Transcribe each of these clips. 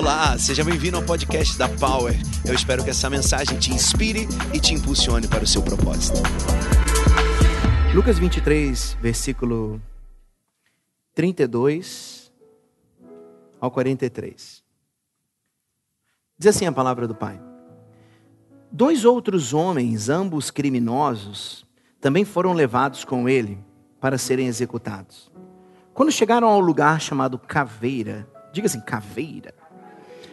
Olá, seja bem-vindo ao podcast da Power. Eu espero que essa mensagem te inspire e te impulsione para o seu propósito. Lucas 23, versículo 32 ao 43. Diz assim a palavra do Pai: Dois outros homens, ambos criminosos, também foram levados com ele para serem executados. Quando chegaram ao lugar chamado Caveira, diga assim, Caveira,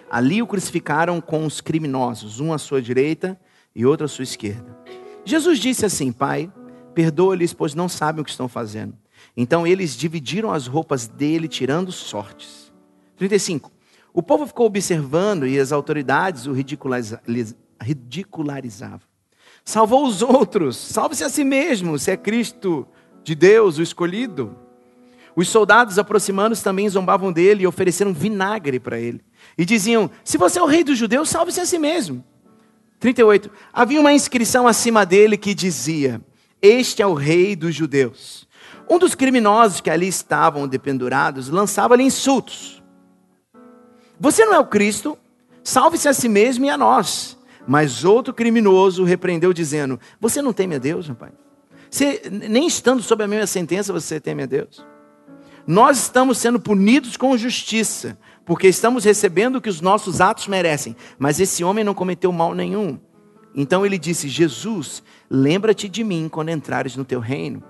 ali o crucificaram com os criminosos, um à sua direita e outro à sua esquerda. Jesus disse assim: Pai, perdoa-lhes, pois não sabem o que estão fazendo. Então eles dividiram as roupas dele, tirando sortes. 35. O povo ficou observando e as autoridades o ridicularizavam. Salvou os outros, salve-se a si mesmo, se é Cristo de Deus, o escolhido. Os soldados aproximando-se também zombavam dele e ofereceram vinagre para ele. E diziam: Se você é o rei dos judeus, salve-se a si mesmo. 38. Havia uma inscrição acima dele que dizia: Este é o rei dos judeus. Um dos criminosos que ali estavam dependurados lançava-lhe insultos. Você não é o Cristo? Salve-se a si mesmo e a nós. Mas outro criminoso repreendeu, dizendo: Você não teme a Deus, rapaz? Você, nem estando sob a mesma sentença, você teme a Deus? Nós estamos sendo punidos com justiça, porque estamos recebendo o que os nossos atos merecem. Mas esse homem não cometeu mal nenhum. Então ele disse: Jesus, lembra-te de mim quando entrares no teu reino.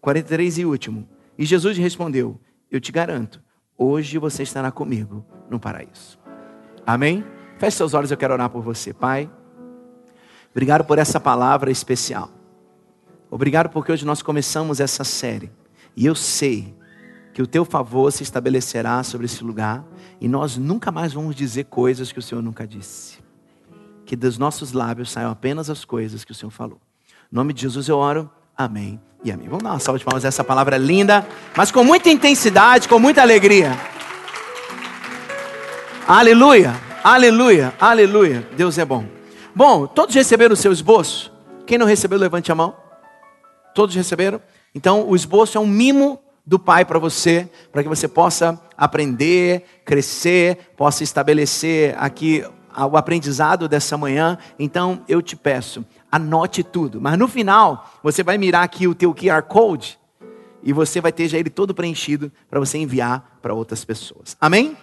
43 e último. E Jesus respondeu: Eu te garanto, hoje você estará comigo no paraíso. Amém? Feche seus olhos, eu quero orar por você, Pai. Obrigado por essa palavra especial. Obrigado porque hoje nós começamos essa série. E eu sei que o teu favor se estabelecerá sobre esse lugar e nós nunca mais vamos dizer coisas que o Senhor nunca disse. Que dos nossos lábios saiam apenas as coisas que o Senhor falou. Em nome de Jesus eu oro. Amém e amém. Vamos dar uma salva de palmas essa palavra linda, mas com muita intensidade, com muita alegria. Aleluia, aleluia, aleluia. Deus é bom. Bom, todos receberam o seu esboço? Quem não recebeu, levante a mão. Todos receberam? Então, o esboço é um mimo do Pai para você, para que você possa aprender, crescer, possa estabelecer aqui o aprendizado dessa manhã. Então eu te peço, anote tudo. Mas no final, você vai mirar aqui o teu QR Code e você vai ter já ele todo preenchido para você enviar para outras pessoas. Amém?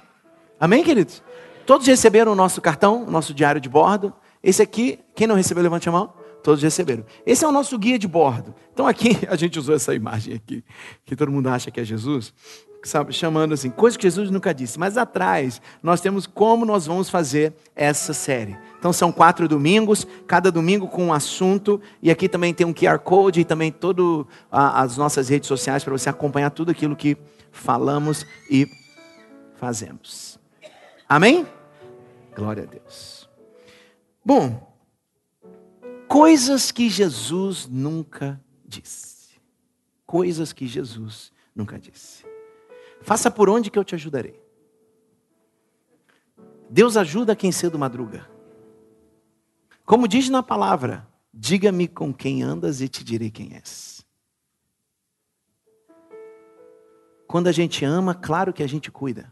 Amém, queridos? Todos receberam o nosso cartão, o nosso diário de bordo? Esse aqui, quem não recebeu, levante a mão. Todos receberam. Esse é o nosso guia de bordo. Então aqui a gente usou essa imagem aqui, que todo mundo acha que é Jesus, sabe, chamando assim, coisas que Jesus nunca disse. Mas atrás nós temos como nós vamos fazer essa série. Então são quatro domingos, cada domingo com um assunto, e aqui também tem um QR Code e também todas as nossas redes sociais para você acompanhar tudo aquilo que falamos e fazemos. Amém? Glória a Deus. Bom, Coisas que Jesus nunca disse. Coisas que Jesus nunca disse. Faça por onde que eu te ajudarei. Deus ajuda quem cedo madruga. Como diz na palavra, diga-me com quem andas e te direi quem és. Quando a gente ama, claro que a gente cuida.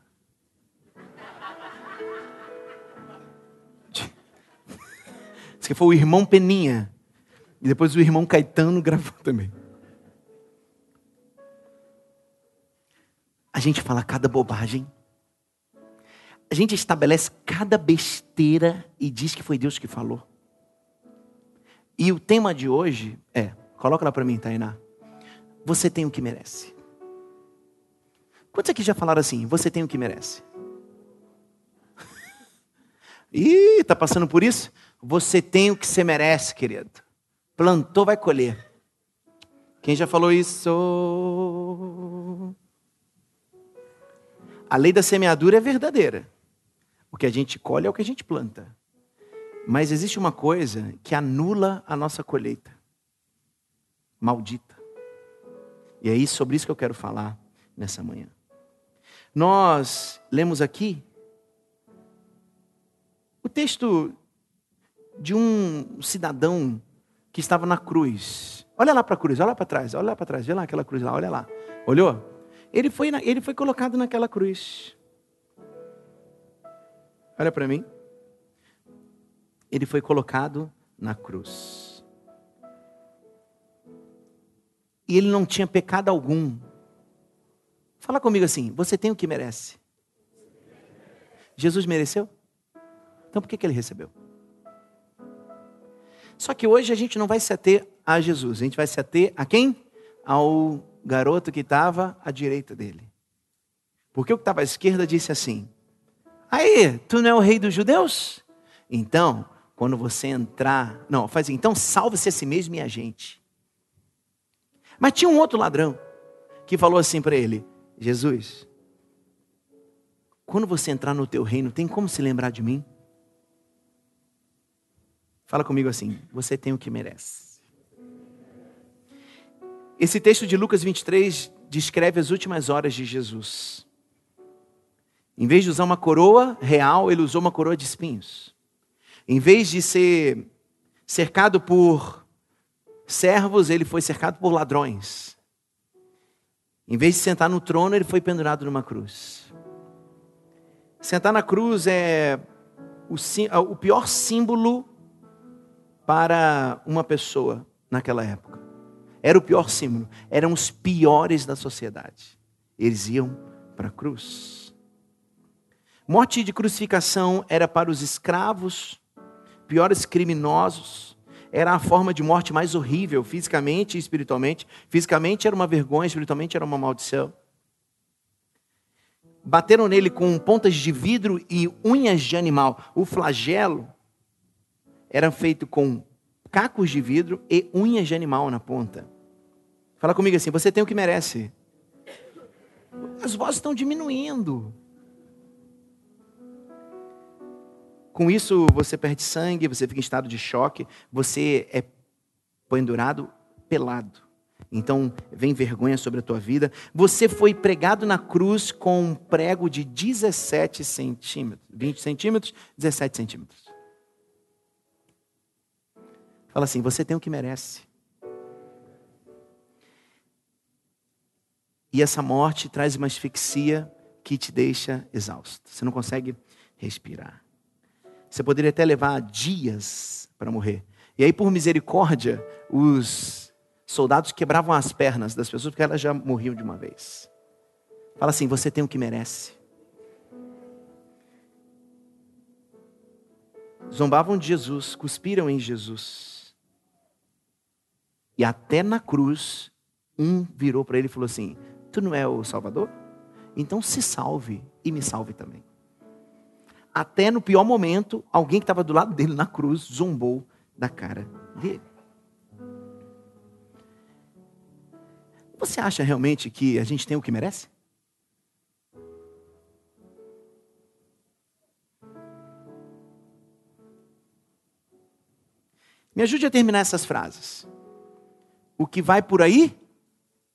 Que foi o irmão Peninha. E depois o irmão Caetano gravou também. A gente fala cada bobagem. A gente estabelece cada besteira e diz que foi Deus que falou. E o tema de hoje é, coloca lá para mim, Tainá. Você tem o que merece. Quantos aqui já falaram assim? Você tem o que merece? Ih, tá passando por isso? Você tem o que você merece, querido. Plantou, vai colher. Quem já falou isso? A lei da semeadura é verdadeira. O que a gente colhe é o que a gente planta. Mas existe uma coisa que anula a nossa colheita. Maldita. E é sobre isso que eu quero falar nessa manhã. Nós lemos aqui o texto de um cidadão que estava na cruz. Olha lá para a cruz, olha para trás, olha lá para trás, vê lá aquela cruz lá, olha lá. Olhou? Ele foi, ele foi colocado naquela cruz. Olha para mim. Ele foi colocado na cruz. E ele não tinha pecado algum. Fala comigo assim: você tem o que merece. Jesus mereceu? Então por que, que ele recebeu? Só que hoje a gente não vai se ater a Jesus, a gente vai se ater a quem? Ao garoto que estava à direita dele. Porque o que estava à esquerda disse assim: Aí, tu não é o rei dos judeus? Então, quando você entrar. Não, faz então salve-se a si mesmo e a gente. Mas tinha um outro ladrão que falou assim para ele: Jesus, quando você entrar no teu reino, tem como se lembrar de mim? Fala comigo assim: você tem o que merece. Esse texto de Lucas 23 descreve as últimas horas de Jesus. Em vez de usar uma coroa real, ele usou uma coroa de espinhos. Em vez de ser cercado por servos, ele foi cercado por ladrões. Em vez de sentar no trono, ele foi pendurado numa cruz. Sentar na cruz é o, o pior símbolo para uma pessoa naquela época. Era o pior símbolo. Eram os piores da sociedade. Eles iam para a cruz. Morte de crucificação era para os escravos, piores criminosos. Era a forma de morte mais horrível, fisicamente e espiritualmente. Fisicamente era uma vergonha, espiritualmente era uma maldição. Bateram nele com pontas de vidro e unhas de animal. O flagelo eram feitos com cacos de vidro e unhas de animal na ponta. Fala comigo assim: você tem o que merece. As vozes estão diminuindo. Com isso, você perde sangue, você fica em estado de choque, você é pendurado pelado. Então, vem vergonha sobre a tua vida. Você foi pregado na cruz com um prego de 17 centímetros. 20 centímetros, 17 centímetros. Fala assim: você tem o que merece. E essa morte traz uma asfixia que te deixa exausto. Você não consegue respirar. Você poderia até levar dias para morrer. E aí, por misericórdia, os soldados quebravam as pernas das pessoas porque elas já morriam de uma vez. Fala assim: você tem o que merece. Zombavam de Jesus, cuspiram em Jesus. E até na cruz, um virou para ele e falou assim: Tu não é o Salvador? Então se salve e me salve também. Até no pior momento, alguém que estava do lado dele na cruz zombou da cara dele. Você acha realmente que a gente tem o que merece? Me ajude a terminar essas frases. O que vai por aí,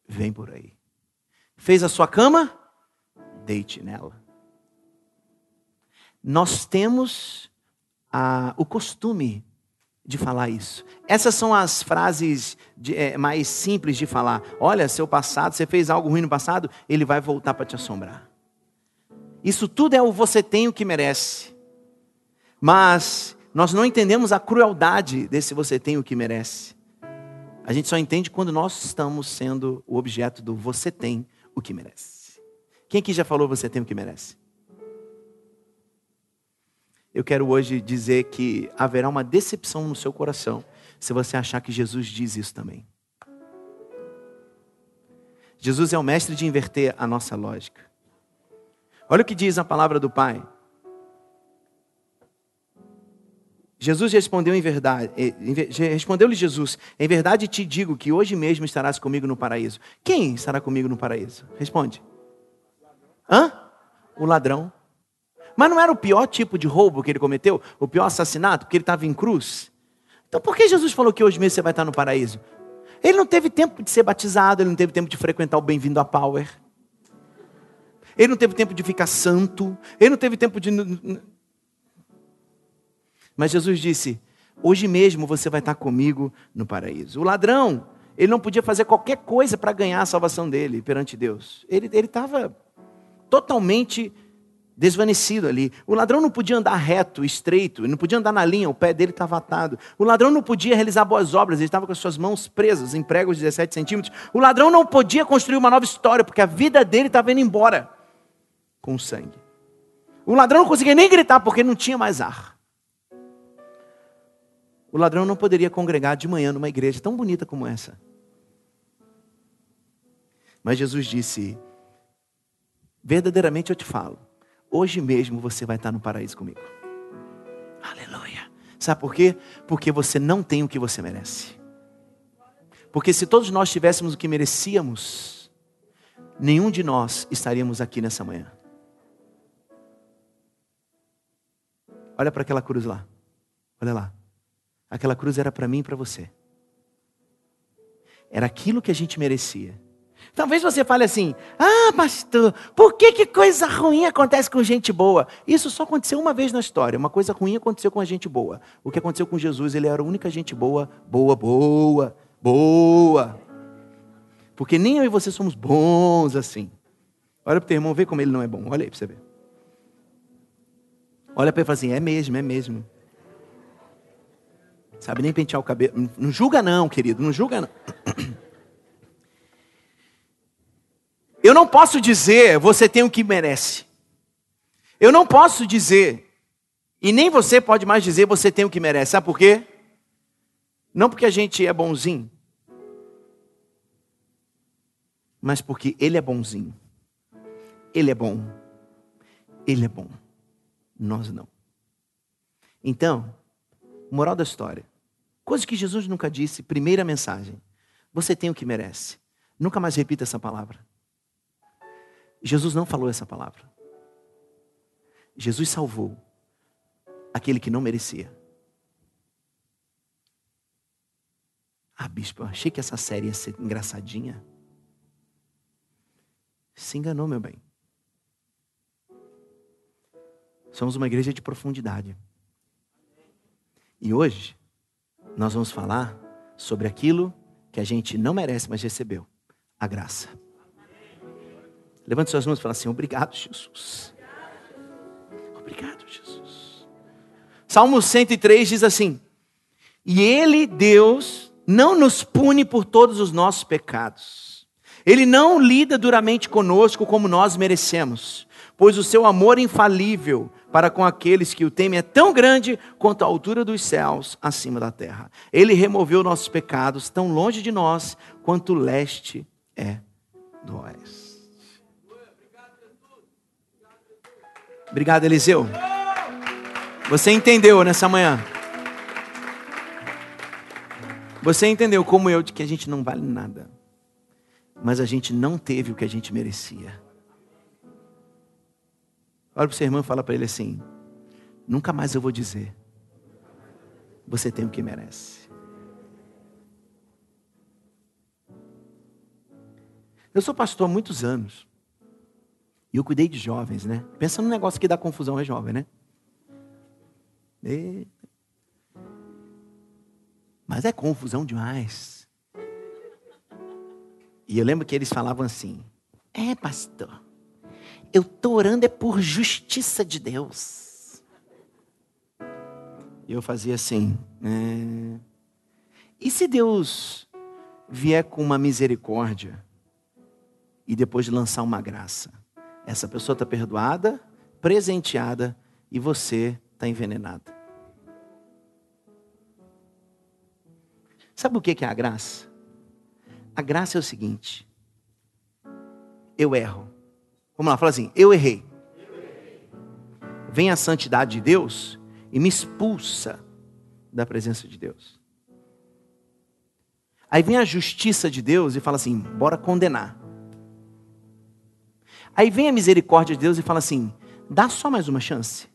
vem por aí. Fez a sua cama? Deite nela. Nós temos a, o costume de falar isso. Essas são as frases de, é, mais simples de falar. Olha, seu passado, você fez algo ruim no passado, ele vai voltar para te assombrar. Isso tudo é o você tem o que merece. Mas nós não entendemos a crueldade desse você tem o que merece. A gente só entende quando nós estamos sendo o objeto do você tem o que merece. Quem aqui já falou você tem o que merece? Eu quero hoje dizer que haverá uma decepção no seu coração se você achar que Jesus diz isso também. Jesus é o mestre de inverter a nossa lógica. Olha o que diz a palavra do Pai. Jesus respondeu em verdade, eh, respondeu-lhe Jesus: Em verdade te digo que hoje mesmo estarás comigo no paraíso. Quem estará comigo no paraíso? Responde. Hã? O ladrão. Mas não era o pior tipo de roubo que ele cometeu? O pior assassinato? Porque ele estava em cruz? Então por que Jesus falou que hoje mesmo você vai estar no paraíso? Ele não teve tempo de ser batizado, ele não teve tempo de frequentar o Bem-vindo a Power. Ele não teve tempo de ficar santo, ele não teve tempo de mas Jesus disse: Hoje mesmo você vai estar comigo no paraíso. O ladrão, ele não podia fazer qualquer coisa para ganhar a salvação dele perante Deus. Ele estava totalmente desvanecido ali. O ladrão não podia andar reto, estreito, não podia andar na linha, o pé dele estava atado. O ladrão não podia realizar boas obras, ele estava com as suas mãos presas em pregos de 17 centímetros. O ladrão não podia construir uma nova história, porque a vida dele estava indo embora com sangue. O ladrão não conseguia nem gritar porque não tinha mais ar. O ladrão não poderia congregar de manhã numa igreja tão bonita como essa. Mas Jesus disse: Verdadeiramente eu te falo, hoje mesmo você vai estar no paraíso comigo. Aleluia. Sabe por quê? Porque você não tem o que você merece. Porque se todos nós tivéssemos o que merecíamos, nenhum de nós estaríamos aqui nessa manhã. Olha para aquela cruz lá. Olha lá. Aquela cruz era para mim e para você. Era aquilo que a gente merecia. Talvez você fale assim: Ah, pastor, por que, que coisa ruim acontece com gente boa? Isso só aconteceu uma vez na história. Uma coisa ruim aconteceu com a gente boa. O que aconteceu com Jesus, ele era a única gente boa, boa, boa, boa. Porque nem eu e você somos bons assim. Olha para o teu irmão, vê como ele não é bom. Olha aí para você ver. Olha para ele e fala assim: É mesmo, é mesmo. Sabe nem pentear o cabelo. Não julga, não, querido, não julga, não. Eu não posso dizer, você tem o que merece. Eu não posso dizer, e nem você pode mais dizer, você tem o que merece. Sabe por quê? Não porque a gente é bonzinho, mas porque Ele é bonzinho. Ele é bom. Ele é bom. Nós não. Então, moral da história. Coisa que Jesus nunca disse, primeira mensagem. Você tem o que merece. Nunca mais repita essa palavra. Jesus não falou essa palavra. Jesus salvou aquele que não merecia. Ah, bispo, achei que essa série ia ser engraçadinha. Se enganou, meu bem. Somos uma igreja de profundidade. E hoje, nós vamos falar sobre aquilo que a gente não merece, mas recebeu: a graça. Levante suas mãos e fala assim: Obrigado, Jesus. Obrigado, Jesus. Salmo 103 diz assim: E Ele, Deus, não nos pune por todos os nossos pecados. Ele não lida duramente conosco como nós merecemos, pois o seu amor infalível para com aqueles que o temem é tão grande quanto a altura dos céus acima da terra. Ele removeu nossos pecados tão longe de nós quanto o leste é do oeste. Obrigado, Eliseu. Você entendeu nessa manhã? Você entendeu como eu de que a gente não vale nada, mas a gente não teve o que a gente merecia. Olha para o seu irmão e fala para ele assim: nunca mais eu vou dizer, você tem o que merece. Eu sou pastor há muitos anos. E eu cuidei de jovens, né? Pensa num negócio que dá confusão é jovem, né? E... Mas é confusão demais. E eu lembro que eles falavam assim: É, pastor, eu estou orando é por justiça de Deus. E eu fazia assim: é... E se Deus vier com uma misericórdia e depois lançar uma graça? Essa pessoa está perdoada, presenteada e você está envenenado. Sabe o que é a graça? A graça é o seguinte: eu erro. Vamos lá, fala assim: eu errei. Vem a santidade de Deus e me expulsa da presença de Deus. Aí vem a justiça de Deus e fala assim: bora condenar. Aí vem a misericórdia de Deus e fala assim: dá só mais uma chance.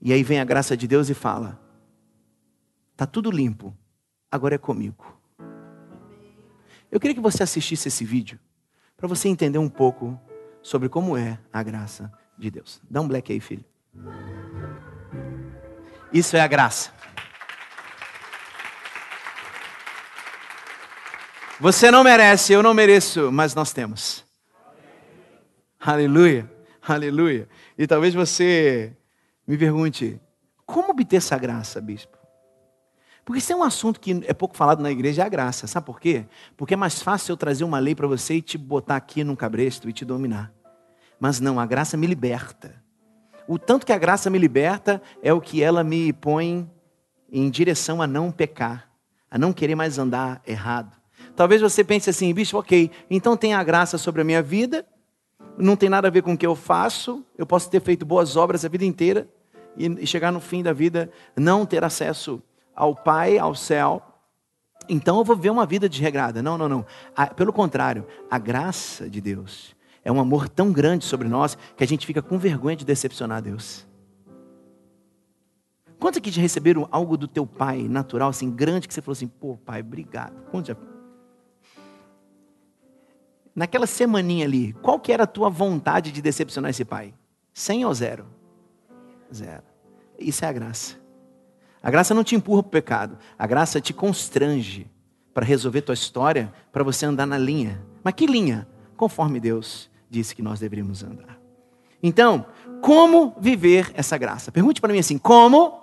E aí vem a graça de Deus e fala: tá tudo limpo, agora é comigo. Eu queria que você assistisse esse vídeo para você entender um pouco sobre como é a graça de Deus. Dá um black aí, filho. Isso é a graça. Você não merece, eu não mereço, mas nós temos. Aleluia. Aleluia. E talvez você me pergunte: como obter essa graça, bispo? Porque isso é um assunto que é pouco falado na igreja, é a graça. Sabe por quê? Porque é mais fácil eu trazer uma lei para você e te botar aqui num cabresto e te dominar. Mas não, a graça me liberta. O tanto que a graça me liberta é o que ela me põe em direção a não pecar, a não querer mais andar errado. Talvez você pense assim, bicho, ok, então tem a graça sobre a minha vida, não tem nada a ver com o que eu faço, eu posso ter feito boas obras a vida inteira e chegar no fim da vida não ter acesso ao Pai, ao céu. Então eu vou ver uma vida desregrada. Não, não, não. Pelo contrário, a graça de Deus é um amor tão grande sobre nós que a gente fica com vergonha de decepcionar Deus. Quantos aqui já receberam algo do teu pai natural, assim, grande, que você falou assim, pô, pai, obrigado. Já... Naquela semaninha ali, qual que era a tua vontade de decepcionar esse pai? 100 ou zero? Zero. Isso é a graça. A graça não te empurra para o pecado. A graça te constrange para resolver tua história, para você andar na linha. Mas que linha? Conforme Deus disse que nós deveríamos andar. Então, como viver essa graça? Pergunte para mim assim: como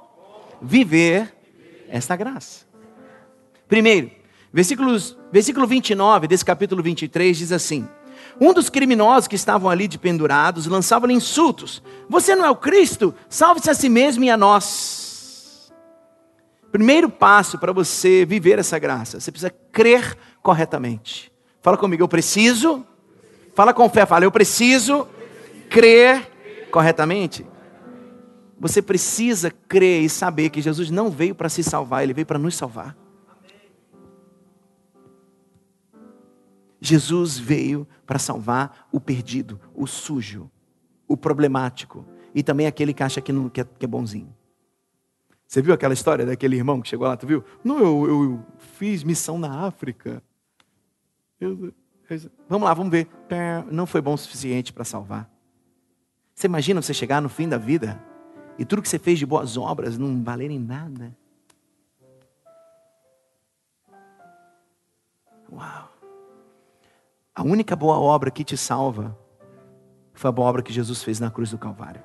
viver essa graça? Primeiro, versículos, versículo 29 desse capítulo 23 diz assim: um dos criminosos que estavam ali de pendurados lançava-lhe insultos: Você não é o Cristo? Salve-se a si mesmo e a nós. Primeiro passo para você viver essa graça, você precisa crer corretamente. Fala comigo, eu preciso. Fala com fé, fala, eu preciso crer corretamente. Você precisa crer e saber que Jesus não veio para se salvar, ele veio para nos salvar. Jesus veio para salvar o perdido, o sujo, o problemático e também aquele que acha que, não, que, é, que é bonzinho. Você viu aquela história daquele irmão que chegou lá, tu viu? Não, eu, eu fiz missão na África. Eu, eu, vamos lá, vamos ver. Não foi bom o suficiente para salvar. Você imagina você chegar no fim da vida e tudo que você fez de boas obras não valerem nada? Uau! A única boa obra que te salva foi a boa obra que Jesus fez na cruz do Calvário.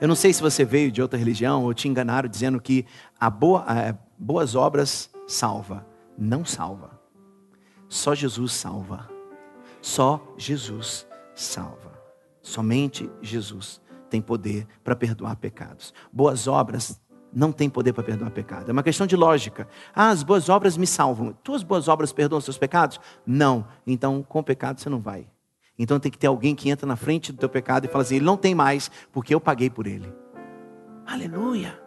Eu não sei se você veio de outra religião ou te enganaram dizendo que a boa, boas obras salva. Não salva. Só Jesus salva. Só Jesus salva. Somente Jesus tem poder para perdoar pecados. Boas obras não tem poder para perdoar pecado. É uma questão de lógica. Ah, as boas obras me salvam. Tuas boas obras perdoam seus pecados? Não. Então, com o pecado você não vai. Então tem que ter alguém que entra na frente do teu pecado e fala assim: ele não tem mais, porque eu paguei por ele. Aleluia.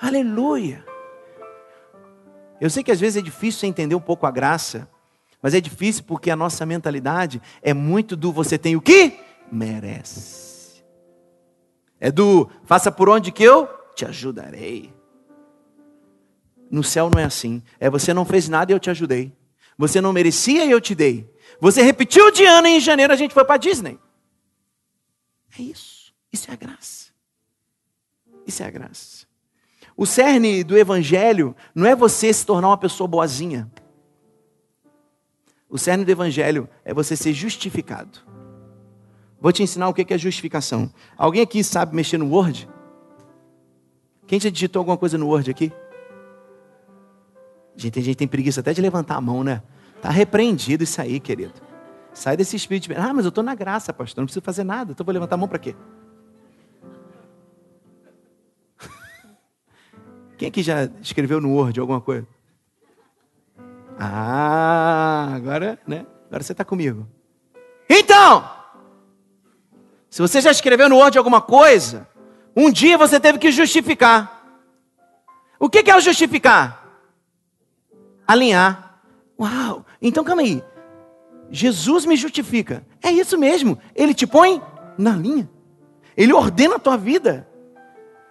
Aleluia. Eu sei que às vezes é difícil entender um pouco a graça, mas é difícil porque a nossa mentalidade é muito do você tem o que merece. É do faça por onde que eu te ajudarei. No céu não é assim. É você não fez nada e eu te ajudei. Você não merecia e eu te dei. Você repetiu de ano e em janeiro a gente foi para Disney. É isso. Isso é a graça. Isso é a graça. O cerne do evangelho não é você se tornar uma pessoa boazinha. O cerne do evangelho é você ser justificado. Vou te ensinar o que é justificação. Alguém aqui sabe mexer no Word? Quem já digitou alguma coisa no Word aqui? Gente, tem gente tem preguiça até de levantar a mão, né? Tá repreendido isso aí, querido. Sai desse espírito de... Ah, mas eu estou na graça, pastor. Não preciso fazer nada. Então vou levantar a mão para quê? Quem aqui já escreveu no Word alguma coisa? Ah, agora, né? Agora você está comigo. Então, se você já escreveu no Word alguma coisa, um dia você teve que justificar. O que é o justificar? Alinhar. Uau! Então calma aí. Jesus me justifica. É isso mesmo. Ele te põe na linha. Ele ordena a tua vida.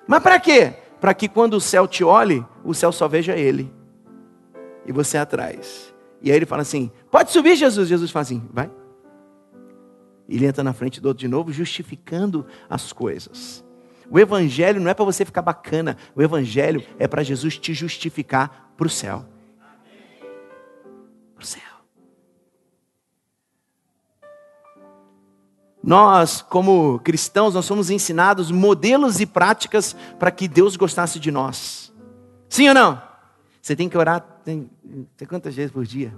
Mas para quê? Para que quando o céu te olhe, o céu só veja ele. E você atrás. E aí ele fala assim: Pode subir, Jesus. Jesus fala assim: Vai. Ele entra na frente do outro de novo, justificando as coisas. O Evangelho não é para você ficar bacana, o Evangelho é para Jesus te justificar para o céu. Para o céu. Nós, como cristãos, nós somos ensinados modelos e práticas para que Deus gostasse de nós. Sim ou não? Você tem que orar tem, tem quantas vezes por dia?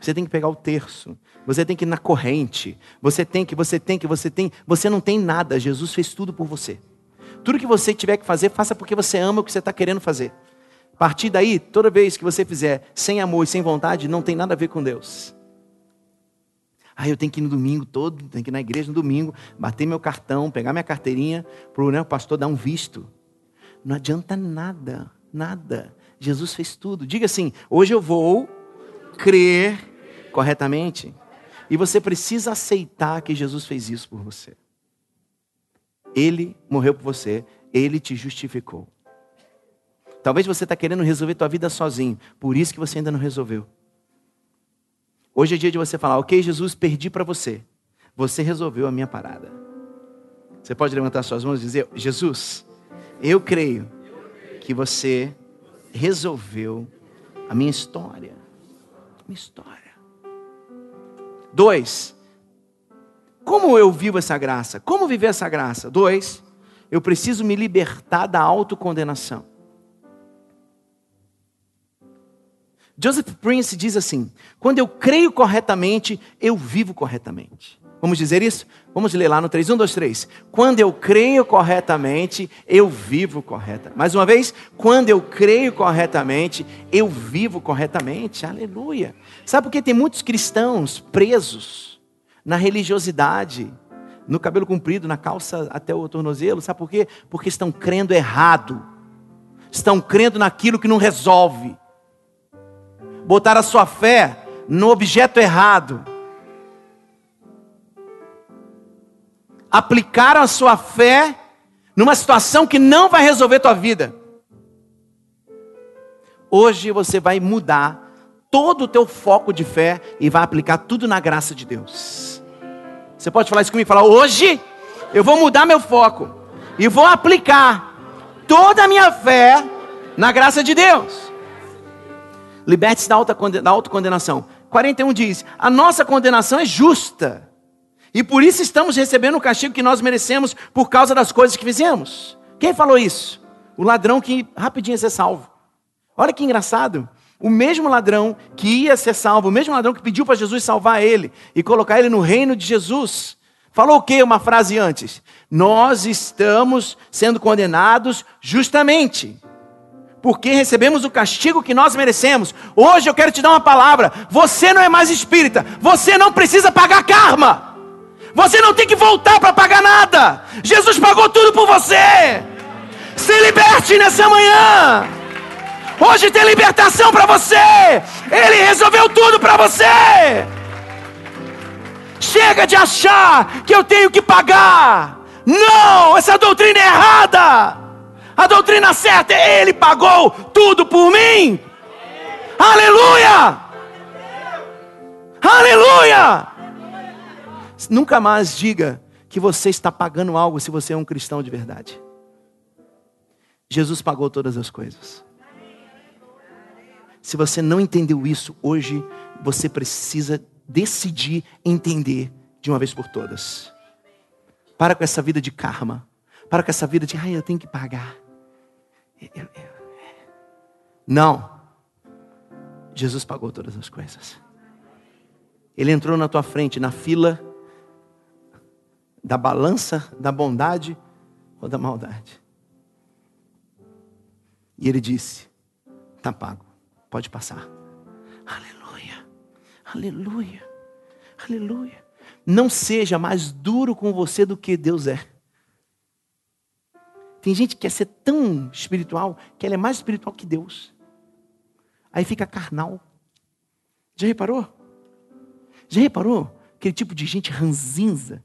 Você tem que pegar o terço. Você tem que ir na corrente. Você tem que, você tem que, você tem. Você não tem nada. Jesus fez tudo por você. Tudo que você tiver que fazer, faça porque você ama o que você está querendo fazer. A partir daí, toda vez que você fizer sem amor e sem vontade, não tem nada a ver com Deus. Ah, eu tenho que ir no domingo todo, tenho que ir na igreja no domingo, bater meu cartão, pegar minha carteirinha, para né, o pastor dar um visto. Não adianta nada, nada. Jesus fez tudo. Diga assim: hoje eu vou crer corretamente. E você precisa aceitar que Jesus fez isso por você. Ele morreu por você, ele te justificou. Talvez você está querendo resolver tua vida sozinho, por isso que você ainda não resolveu. Hoje é dia de você falar, ok, Jesus, perdi para você. Você resolveu a minha parada. Você pode levantar suas mãos e dizer, Jesus, eu creio que você resolveu a minha história. Minha história. Dois, como eu vivo essa graça? Como viver essa graça? Dois, eu preciso me libertar da autocondenação. Joseph Prince diz assim: quando eu creio corretamente, eu vivo corretamente. Vamos dizer isso? Vamos ler lá no 3, 1, 2, 3. Quando eu creio corretamente, eu vivo corretamente. Mais uma vez, quando eu creio corretamente, eu vivo corretamente. Aleluia. Sabe por que tem muitos cristãos presos? na religiosidade, no cabelo comprido, na calça até o tornozelo. Sabe por quê? Porque estão crendo errado. Estão crendo naquilo que não resolve. Botar a sua fé no objeto errado. Aplicaram a sua fé numa situação que não vai resolver tua vida. Hoje você vai mudar todo o teu foco de fé e vai aplicar tudo na graça de Deus. Você pode falar isso comigo? Falar, hoje eu vou mudar meu foco e vou aplicar toda a minha fé na graça de Deus. Liberte-se da autocondenação. 41 diz: A nossa condenação é justa. E por isso estamos recebendo o castigo que nós merecemos por causa das coisas que fizemos. Quem falou isso? O ladrão que rapidinho ia ser salvo. Olha que engraçado. O mesmo ladrão que ia ser salvo, o mesmo ladrão que pediu para Jesus salvar ele e colocar ele no reino de Jesus, falou o que uma frase antes? Nós estamos sendo condenados justamente, porque recebemos o castigo que nós merecemos. Hoje eu quero te dar uma palavra: você não é mais espírita, você não precisa pagar karma, você não tem que voltar para pagar nada. Jesus pagou tudo por você. Se liberte nessa manhã. Hoje tem libertação para você. Ele resolveu tudo para você. Chega de achar que eu tenho que pagar. Não, essa doutrina é errada. A doutrina certa é Ele pagou tudo por mim. Aleluia! Aleluia! Nunca mais diga que você está pagando algo se você é um cristão de verdade. Jesus pagou todas as coisas. Se você não entendeu isso hoje, você precisa decidir entender de uma vez por todas. Para com essa vida de karma. Para com essa vida de, ai, eu tenho que pagar. Não. Jesus pagou todas as coisas. Ele entrou na tua frente, na fila da balança da bondade ou da maldade. E ele disse: está pago. Pode passar. Aleluia. Aleluia. Aleluia. Não seja mais duro com você do que Deus é. Tem gente que quer ser tão espiritual que ela é mais espiritual que Deus. Aí fica carnal. Já reparou? Já reparou? Aquele tipo de gente ranzinza.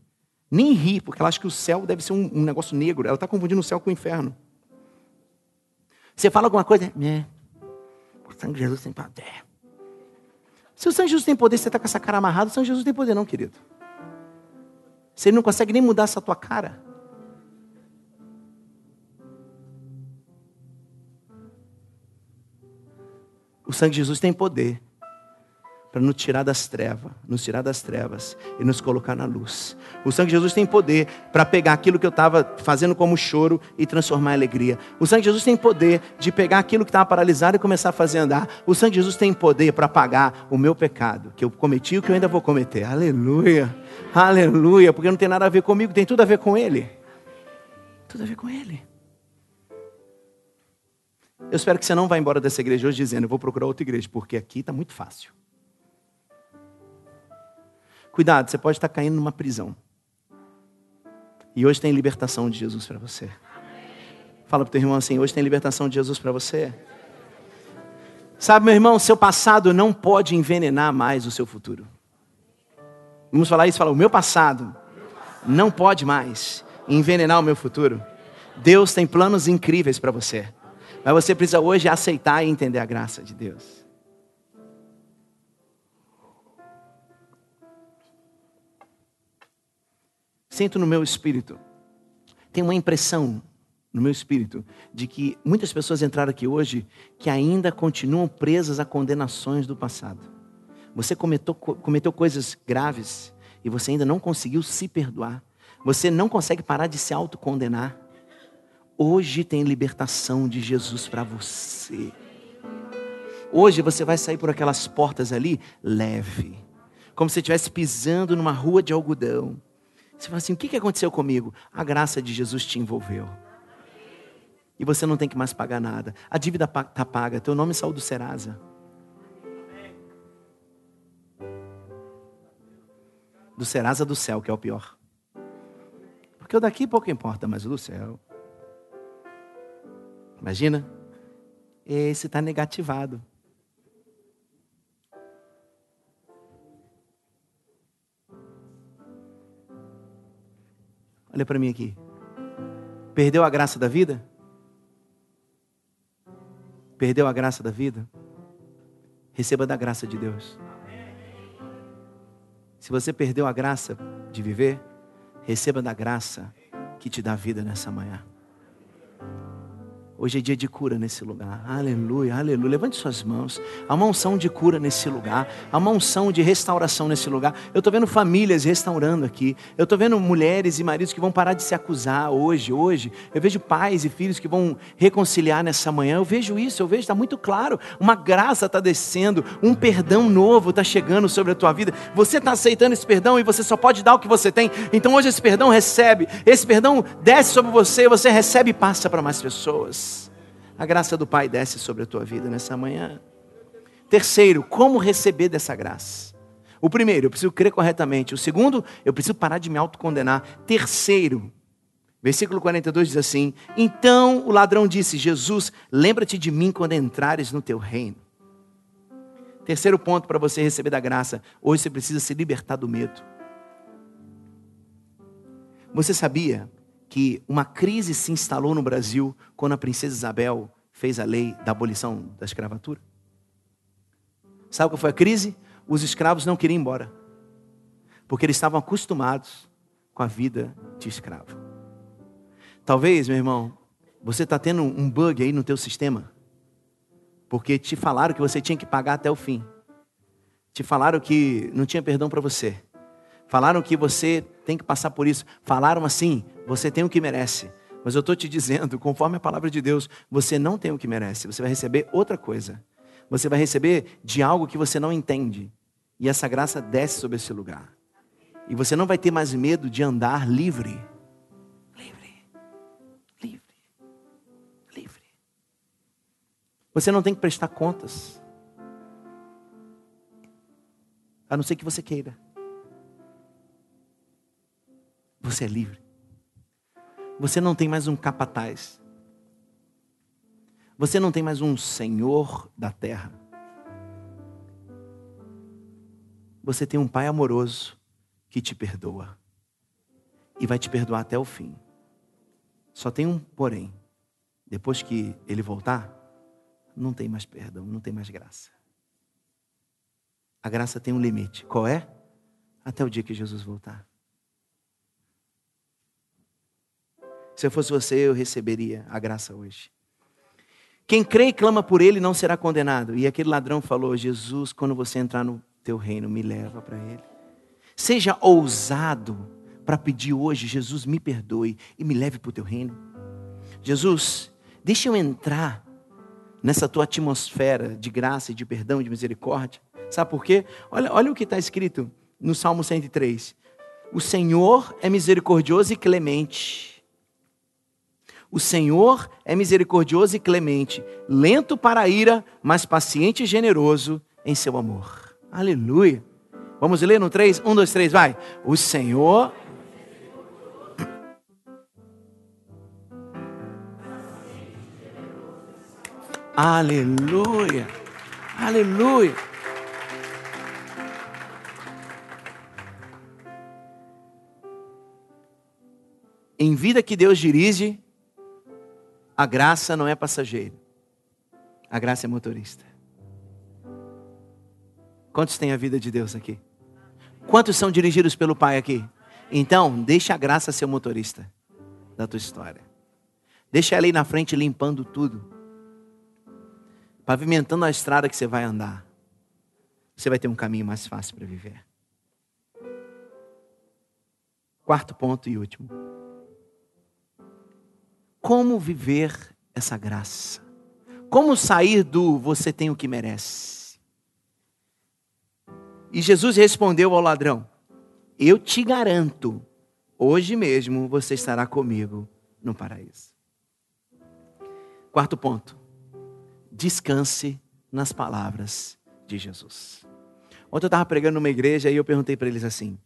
Nem ri, porque ela acha que o céu deve ser um, um negócio negro. Ela está confundindo o céu com o inferno. Você fala alguma coisa, é, sangue de Jesus tem poder. Se o sangue de Jesus tem poder, você está com essa cara amarrada, o sangue de Jesus tem poder, não, querido. Você não consegue nem mudar essa tua cara. O sangue de Jesus tem poder para nos tirar das trevas, nos tirar das trevas e nos colocar na luz. O sangue de Jesus tem poder para pegar aquilo que eu estava fazendo como choro e transformar em alegria. O sangue de Jesus tem poder de pegar aquilo que estava paralisado e começar a fazer andar. O sangue de Jesus tem poder para pagar o meu pecado, que eu cometi e que eu ainda vou cometer. Aleluia, aleluia, porque não tem nada a ver comigo, tem tudo a ver com Ele. Tudo a ver com Ele. Eu espero que você não vá embora dessa igreja hoje dizendo, eu vou procurar outra igreja, porque aqui está muito fácil. Cuidado, você pode estar caindo numa prisão. E hoje tem libertação de Jesus para você. Fala para o teu irmão assim: hoje tem libertação de Jesus para você. Sabe, meu irmão, seu passado não pode envenenar mais o seu futuro. Vamos falar isso? Fala, o meu passado não pode mais envenenar o meu futuro. Deus tem planos incríveis para você. Mas você precisa hoje aceitar e entender a graça de Deus. Sinto no meu espírito, tenho uma impressão no meu espírito de que muitas pessoas entraram aqui hoje que ainda continuam presas a condenações do passado. Você cometeu, cometeu coisas graves e você ainda não conseguiu se perdoar. Você não consegue parar de se autocondenar. Hoje tem libertação de Jesus para você. Hoje você vai sair por aquelas portas ali leve, como se estivesse pisando numa rua de algodão você fala assim: o que aconteceu comigo? A graça de Jesus te envolveu. E você não tem que mais pagar nada. A dívida está paga. Teu nome saiu do Serasa. Do Serasa do céu, que é o pior. Porque o daqui pouco importa, mas o do céu. Imagina? Esse está negativado. Olha para mim aqui. Perdeu a graça da vida? Perdeu a graça da vida? Receba da graça de Deus. Se você perdeu a graça de viver, receba da graça que te dá vida nessa manhã. Hoje é dia de cura nesse lugar. Aleluia, aleluia. Levante suas mãos. Há uma unção de cura nesse lugar. Há uma unção de restauração nesse lugar. Eu estou vendo famílias restaurando aqui. Eu estou vendo mulheres e maridos que vão parar de se acusar hoje, hoje. Eu vejo pais e filhos que vão reconciliar nessa manhã. Eu vejo isso, eu vejo, está muito claro. Uma graça está descendo, um perdão novo está chegando sobre a tua vida. Você está aceitando esse perdão e você só pode dar o que você tem. Então hoje esse perdão recebe. Esse perdão desce sobre você, você recebe e passa para mais pessoas. A graça do Pai desce sobre a tua vida nessa manhã. Terceiro, como receber dessa graça? O primeiro, eu preciso crer corretamente. O segundo, eu preciso parar de me autocondenar. Terceiro, versículo 42 diz assim: Então o ladrão disse: Jesus, lembra-te de mim quando entrares no teu reino. Terceiro ponto para você receber da graça: hoje você precisa se libertar do medo. Você sabia que uma crise se instalou no Brasil quando a princesa Isabel fez a lei da abolição da escravatura? Sabe qual foi a crise? Os escravos não queriam ir embora, porque eles estavam acostumados com a vida de escravo. Talvez, meu irmão, você está tendo um bug aí no teu sistema, porque te falaram que você tinha que pagar até o fim. Te falaram que não tinha perdão para você. Falaram que você tem que passar por isso. Falaram assim: você tem o que merece. Mas eu estou te dizendo, conforme a palavra de Deus, você não tem o que merece. Você vai receber outra coisa. Você vai receber de algo que você não entende. E essa graça desce sobre esse lugar. E você não vai ter mais medo de andar livre. Livre. Livre. Livre. Você não tem que prestar contas. A não ser que você queira. Você é livre. Você não tem mais um capataz. Você não tem mais um senhor da terra. Você tem um pai amoroso que te perdoa. E vai te perdoar até o fim. Só tem um porém. Depois que ele voltar, não tem mais perdão, não tem mais graça. A graça tem um limite. Qual é? Até o dia que Jesus voltar. Se eu fosse você, eu receberia a graça hoje. Quem crê e clama por ele não será condenado. E aquele ladrão falou: Jesus, quando você entrar no teu reino, me leva para ele. Seja ousado para pedir hoje, Jesus, me perdoe e me leve para o teu reino. Jesus, deixa eu entrar nessa tua atmosfera de graça e de perdão e de misericórdia. Sabe por quê? Olha, olha o que está escrito no Salmo 103. O Senhor é misericordioso e clemente. O Senhor é misericordioso e clemente, lento para a ira, mas paciente e generoso em seu amor. Aleluia. Vamos ler no 3? 1, 2, 3, vai. O Senhor Aleluia. Aleluia. Em vida que Deus dirige, a graça não é passageiro. A graça é motorista. Quantos têm a vida de Deus aqui? Quantos são dirigidos pelo Pai aqui? Então, deixa a graça ser o motorista da tua história. Deixa ela aí na frente limpando tudo pavimentando a estrada que você vai andar, você vai ter um caminho mais fácil para viver. Quarto ponto e último. Como viver essa graça? Como sair do você tem o que merece? E Jesus respondeu ao ladrão: Eu te garanto, hoje mesmo você estará comigo no paraíso. Quarto ponto descanse nas palavras de Jesus. Ontem eu estava pregando numa igreja e eu perguntei para eles assim: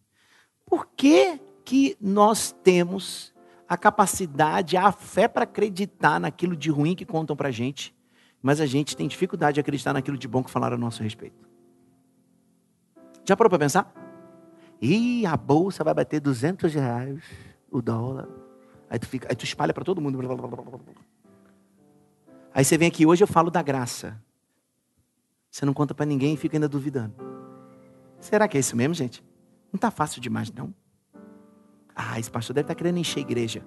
por que, que nós temos a capacidade, a fé para acreditar naquilo de ruim que contam para a gente, mas a gente tem dificuldade de acreditar naquilo de bom que falaram a nosso respeito? Já parou para pensar? Ih, a bolsa vai bater 200 reais, o dólar. Aí tu, fica, aí tu espalha para todo mundo. Aí você vem aqui, hoje eu falo da graça. Você não conta para ninguém e fica ainda duvidando. Será que é isso mesmo, gente? Não está fácil demais, não. Ah, esse pastor deve estar tá querendo encher a igreja.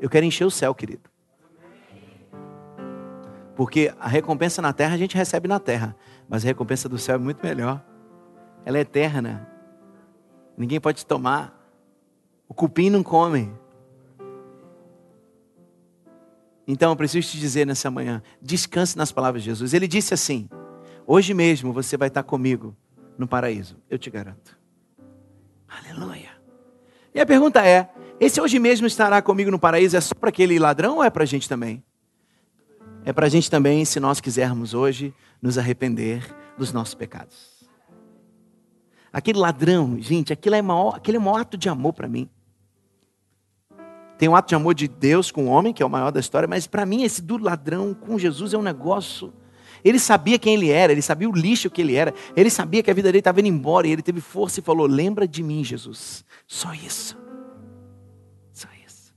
Eu quero encher o céu, querido. Porque a recompensa na terra a gente recebe na terra. Mas a recompensa do céu é muito melhor. Ela é eterna. Ninguém pode tomar. O cupim não come. Então eu preciso te dizer nessa manhã: descanse nas palavras de Jesus. Ele disse assim: Hoje mesmo você vai estar comigo no paraíso, eu te garanto. Aleluia. E a pergunta é: esse hoje mesmo estará comigo no paraíso é só para aquele ladrão ou é para a gente também? É para a gente também, se nós quisermos hoje nos arrepender dos nossos pecados. Aquele ladrão, gente, aquilo é maior, aquele é maior ato de amor para mim. Tem um ato de amor de Deus com o homem, que é o maior da história, mas para mim esse do ladrão com Jesus é um negócio. Ele sabia quem ele era, ele sabia o lixo que ele era, ele sabia que a vida dele estava indo embora e ele teve força e falou: Lembra de mim, Jesus. Só isso. Só isso.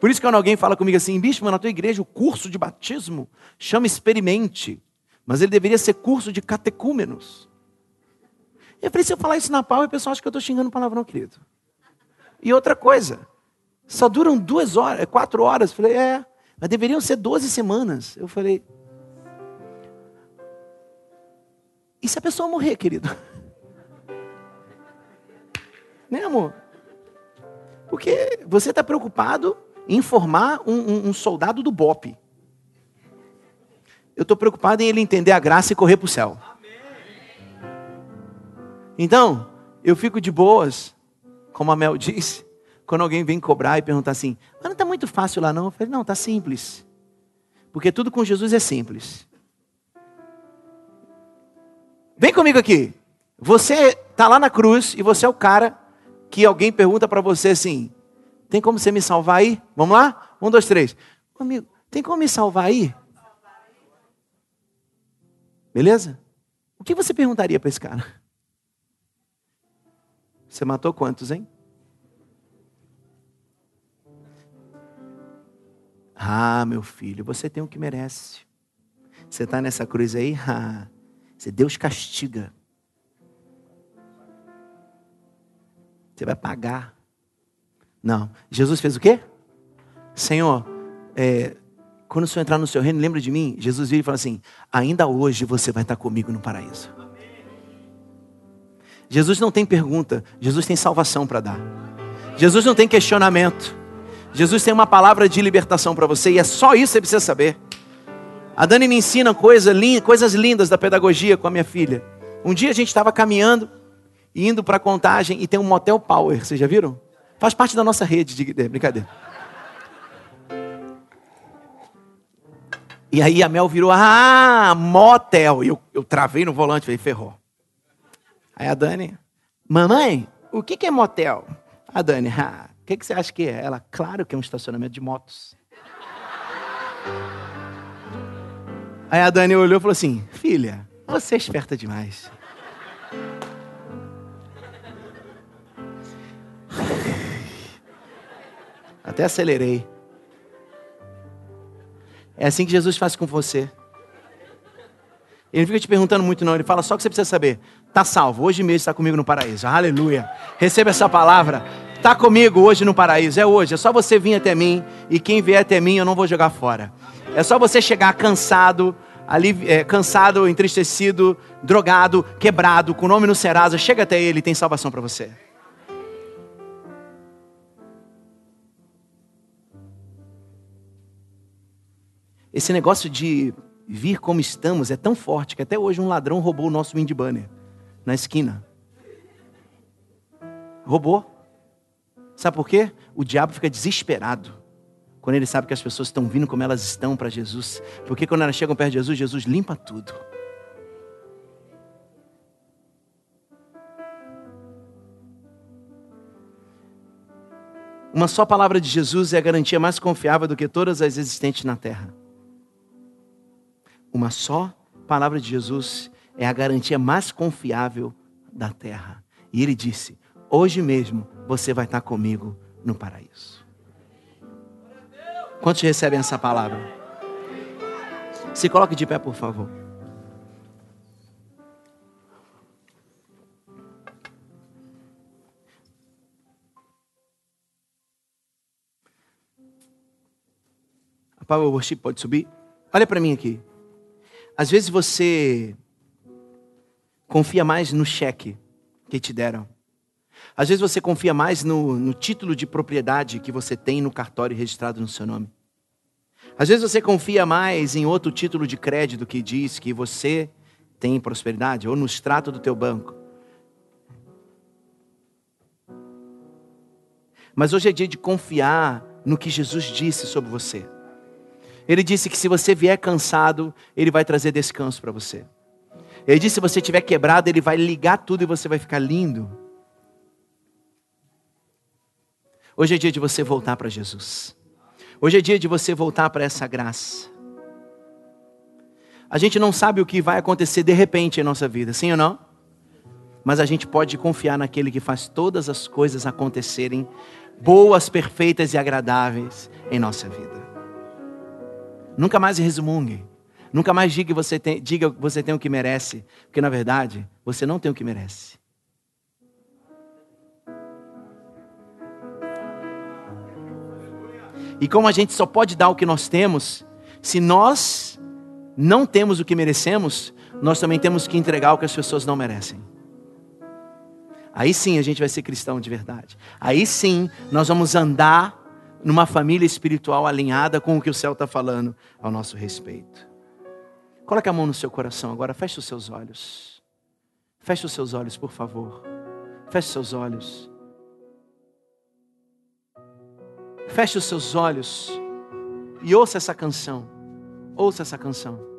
Por isso, quando alguém fala comigo assim, bispo, na tua igreja o curso de batismo chama experimente, mas ele deveria ser curso de catecúmenos. Eu falei: se eu falar isso na pau, o pessoal acha que eu estou xingando palavrão, querido. E outra coisa, só duram duas horas, quatro horas. Eu falei, é, mas deveriam ser doze semanas. Eu falei, e se a pessoa morrer, querido? Né, amor? Porque você está preocupado em formar um, um, um soldado do BOP. Eu estou preocupado em ele entender a graça e correr para o céu. Então, eu fico de boas como a Mel disse, quando alguém vem cobrar e perguntar assim, mas não está muito fácil lá não? Eu falei, não, está simples. Porque tudo com Jesus é simples. Vem comigo aqui. Você está lá na cruz e você é o cara que alguém pergunta para você assim: tem como você me salvar aí? Vamos lá? Um, dois, três. Amigo, tem como me salvar aí? Beleza? O que você perguntaria para esse cara? Você matou quantos, hein? Ah, meu filho, você tem o que merece. Você está nessa cruz aí, ah, Deus castiga. Você vai pagar. Não. Jesus fez o quê? Senhor, é, Quando o Senhor entrar no seu reino, lembra de mim? Jesus vira e fala assim: ainda hoje você vai estar comigo no paraíso. Jesus não tem pergunta, Jesus tem salvação para dar. Jesus não tem questionamento. Jesus tem uma palavra de libertação para você e é só isso que você precisa saber. A Dani me ensina coisa, coisas lindas da pedagogia com a minha filha. Um dia a gente estava caminhando, indo para a contagem e tem um motel Power, vocês já viram? Faz parte da nossa rede de, de brincadeira. E aí a Mel virou, ah, motel. E eu, eu travei no volante, falei, ferrou. Aí a Dani, mamãe, o que, que é motel? A Dani, ah, o que, que você acha que é? Ela, claro que é um estacionamento de motos. Aí a Dani olhou e falou assim, filha, você é esperta demais. Até acelerei. É assim que Jesus faz com você. Ele não fica te perguntando muito, não. Ele fala só o que você precisa saber. Está salvo. Hoje mesmo está comigo no paraíso. Aleluia. Receba essa palavra. Está comigo hoje no paraíso. É hoje. É só você vir até mim. E quem vier até mim, eu não vou jogar fora. É só você chegar cansado, ali, é, cansado, entristecido, drogado, quebrado, com o nome no Serasa. Chega até ele. Tem salvação para você. Esse negócio de vir como estamos é tão forte que até hoje um ladrão roubou o nosso wind banner na esquina. Roubou. Sabe por quê? O diabo fica desesperado quando ele sabe que as pessoas estão vindo como elas estão para Jesus. Porque quando elas chegam perto de Jesus, Jesus limpa tudo. Uma só palavra de Jesus é a garantia mais confiável do que todas as existentes na terra. Uma só palavra de Jesus é a garantia mais confiável da terra. E ele disse: Hoje mesmo você vai estar comigo no paraíso. Quantos recebem essa palavra? Se coloque de pé, por favor. A Power Worship pode subir? Olha para mim aqui. Às vezes você confia mais no cheque que te deram. Às vezes você confia mais no, no, título de propriedade que você tem no cartório registrado no seu nome. Às vezes você confia mais em outro título de crédito que diz que você tem prosperidade, ou no extrato do teu banco. Mas hoje é dia de confiar no que Jesus disse sobre você. Ele disse que se você vier cansado, Ele vai trazer descanso para você. Ele disse: se você estiver quebrado, Ele vai ligar tudo e você vai ficar lindo. Hoje é dia de você voltar para Jesus. Hoje é dia de você voltar para essa graça. A gente não sabe o que vai acontecer de repente em nossa vida, sim ou não? Mas a gente pode confiar naquele que faz todas as coisas acontecerem boas, perfeitas e agradáveis em nossa vida. Nunca mais resmungue. Nunca mais diga que você tem, diga que você tem o que merece, porque na verdade você não tem o que merece. E como a gente só pode dar o que nós temos, se nós não temos o que merecemos, nós também temos que entregar o que as pessoas não merecem. Aí sim a gente vai ser cristão de verdade. Aí sim nós vamos andar numa família espiritual alinhada com o que o céu está falando ao nosso respeito. Coloque a mão no seu coração agora, feche os seus olhos. Feche os seus olhos, por favor. Feche os seus olhos. Feche os seus olhos e ouça essa canção. Ouça essa canção.